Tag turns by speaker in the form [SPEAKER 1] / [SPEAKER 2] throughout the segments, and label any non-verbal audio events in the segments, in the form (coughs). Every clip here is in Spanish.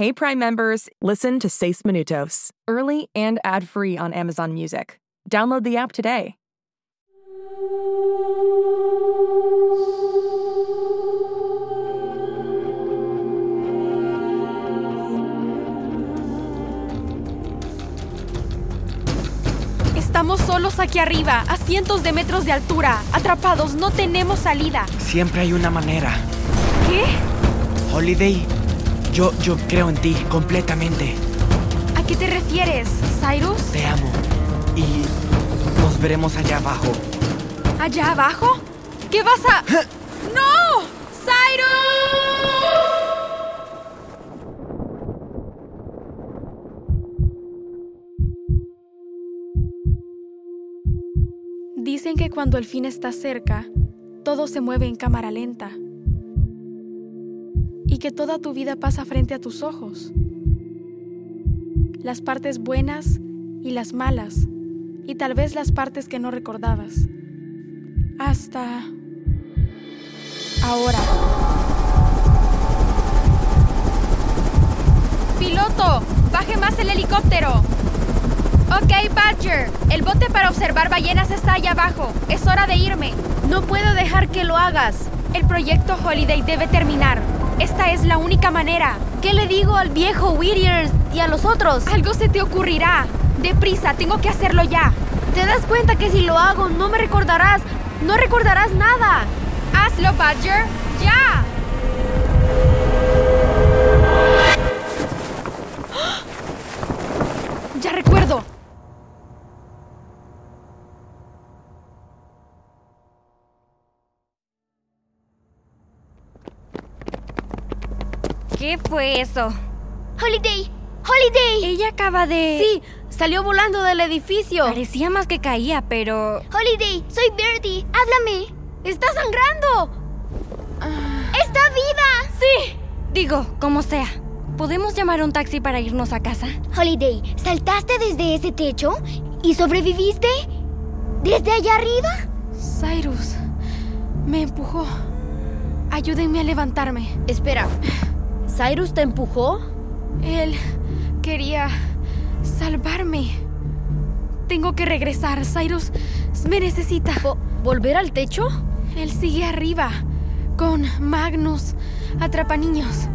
[SPEAKER 1] Hey Prime members, listen to Seis Minutos, early and ad-free on Amazon Music. Download the app today.
[SPEAKER 2] Estamos solos aquí arriba, a cientos de metros de altura, atrapados, no tenemos salida.
[SPEAKER 3] Siempre hay una manera.
[SPEAKER 2] ¿Qué?
[SPEAKER 3] Holiday, yo, yo creo en ti completamente.
[SPEAKER 2] ¿A qué te refieres, Cyrus?
[SPEAKER 3] Te amo. Y nos veremos allá abajo.
[SPEAKER 2] ¿Allá abajo? ¿Qué vas a...? ¡No! ¡Cyrus! Dicen que cuando el fin está cerca, todo se mueve en cámara lenta. Que toda tu vida pasa frente a tus ojos. Las partes buenas y las malas. Y tal vez las partes que no recordabas. Hasta... Ahora. ¡Piloto! ¡Baje más el helicóptero! Ok, Badger. El bote para observar ballenas está allá abajo. Es hora de irme.
[SPEAKER 4] No puedo dejar que lo hagas.
[SPEAKER 2] El proyecto Holiday debe terminar. Esta es la única manera.
[SPEAKER 4] ¿Qué le digo al viejo Whittier y a los otros?
[SPEAKER 2] Algo se te ocurrirá. Deprisa, tengo que hacerlo ya.
[SPEAKER 4] ¿Te das cuenta que si lo hago no me recordarás? No recordarás nada.
[SPEAKER 2] Hazlo, Badger. ¡Ya! Ya recuerdo.
[SPEAKER 5] ¿Qué fue eso?
[SPEAKER 4] Holiday, Holiday.
[SPEAKER 5] Ella acaba de...
[SPEAKER 4] Sí, salió volando del edificio.
[SPEAKER 5] Parecía más que caía, pero...
[SPEAKER 4] Holiday, soy Birdie. Háblame. Está sangrando. Está viva.
[SPEAKER 5] Sí. Digo, como sea. ¿Podemos llamar un taxi para irnos a casa?
[SPEAKER 4] Holiday, ¿saltaste desde ese techo y sobreviviste? ¿Desde allá arriba?
[SPEAKER 2] Cyrus me empujó. Ayúdenme a levantarme.
[SPEAKER 4] Espera. ¿Cyrus te empujó?
[SPEAKER 2] Él quería salvarme. Tengo que regresar. Cyrus me necesita.
[SPEAKER 4] Vo- ¿Volver al techo?
[SPEAKER 2] Él sigue arriba. Con Magnus. Atrapa niños.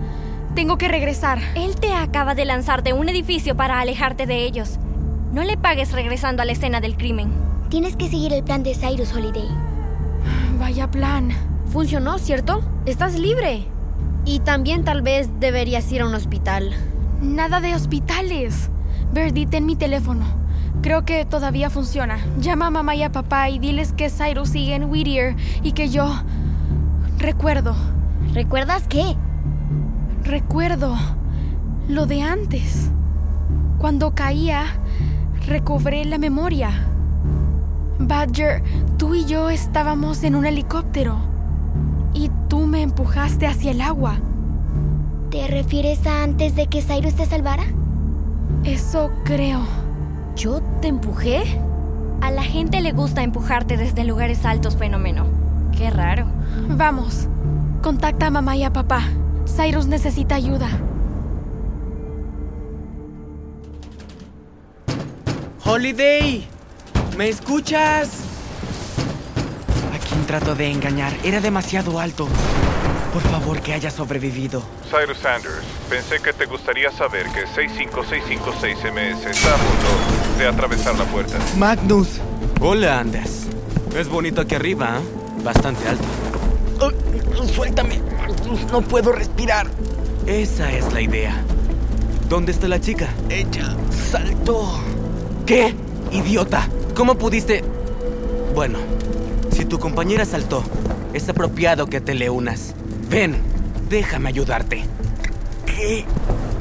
[SPEAKER 2] Tengo que regresar.
[SPEAKER 5] Él te acaba de lanzar de un edificio para alejarte de ellos. No le pagues regresando a la escena del crimen.
[SPEAKER 4] Tienes que seguir el plan de Cyrus Holiday.
[SPEAKER 2] Vaya plan.
[SPEAKER 4] Funcionó, ¿cierto? Estás libre. Y también tal vez deberías ir a un hospital.
[SPEAKER 2] Nada de hospitales. Birdie, ten mi teléfono. Creo que todavía funciona. Llama a mamá y a papá y diles que Cyrus sigue en Whittier y que yo... Recuerdo.
[SPEAKER 4] ¿Recuerdas qué?
[SPEAKER 2] Recuerdo lo de antes. Cuando caía, recobré la memoria. Badger, tú y yo estábamos en un helicóptero. Me empujaste hacia el agua.
[SPEAKER 4] ¿Te refieres a antes de que Cyrus te salvara?
[SPEAKER 2] Eso creo.
[SPEAKER 4] ¿Yo te empujé?
[SPEAKER 5] A la gente le gusta empujarte desde lugares altos, fenómeno. Qué raro.
[SPEAKER 2] Vamos. Contacta a mamá y a papá. Cyrus necesita ayuda.
[SPEAKER 3] Holiday, ¿me escuchas? ¿A quién trato de engañar? Era demasiado alto. Por favor, que haya sobrevivido.
[SPEAKER 6] Cyrus Sanders, pensé que te gustaría saber que 65656MS está a punto de atravesar la puerta.
[SPEAKER 3] Magnus.
[SPEAKER 7] Hola, Andas. Es bonito aquí arriba, ¿eh? Bastante alto.
[SPEAKER 3] Oh, suéltame. Magnus, no puedo respirar.
[SPEAKER 7] Esa es la idea. ¿Dónde está la chica?
[SPEAKER 3] Ella saltó.
[SPEAKER 7] ¿Qué? Idiota. ¿Cómo pudiste...? Bueno, si tu compañera saltó, es apropiado que te le unas. Ven, déjame ayudarte.
[SPEAKER 3] ¿Qué?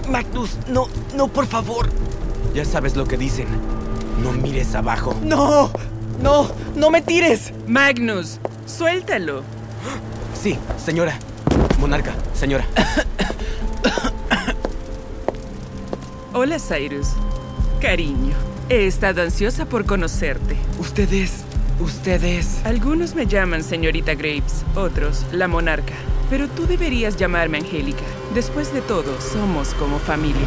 [SPEAKER 3] Magnus, no, no, por favor.
[SPEAKER 7] Ya sabes lo que dicen. No mires abajo.
[SPEAKER 3] No, no, no me tires.
[SPEAKER 8] Magnus, suéltalo.
[SPEAKER 7] Sí, señora. Monarca, señora. (coughs)
[SPEAKER 8] Hola, Cyrus. Cariño, he estado ansiosa por conocerte.
[SPEAKER 3] Ustedes, ustedes...
[SPEAKER 8] Algunos me llaman señorita Graves, otros la monarca. Pero tú deberías llamarme Angélica. Después de todo, somos como familia.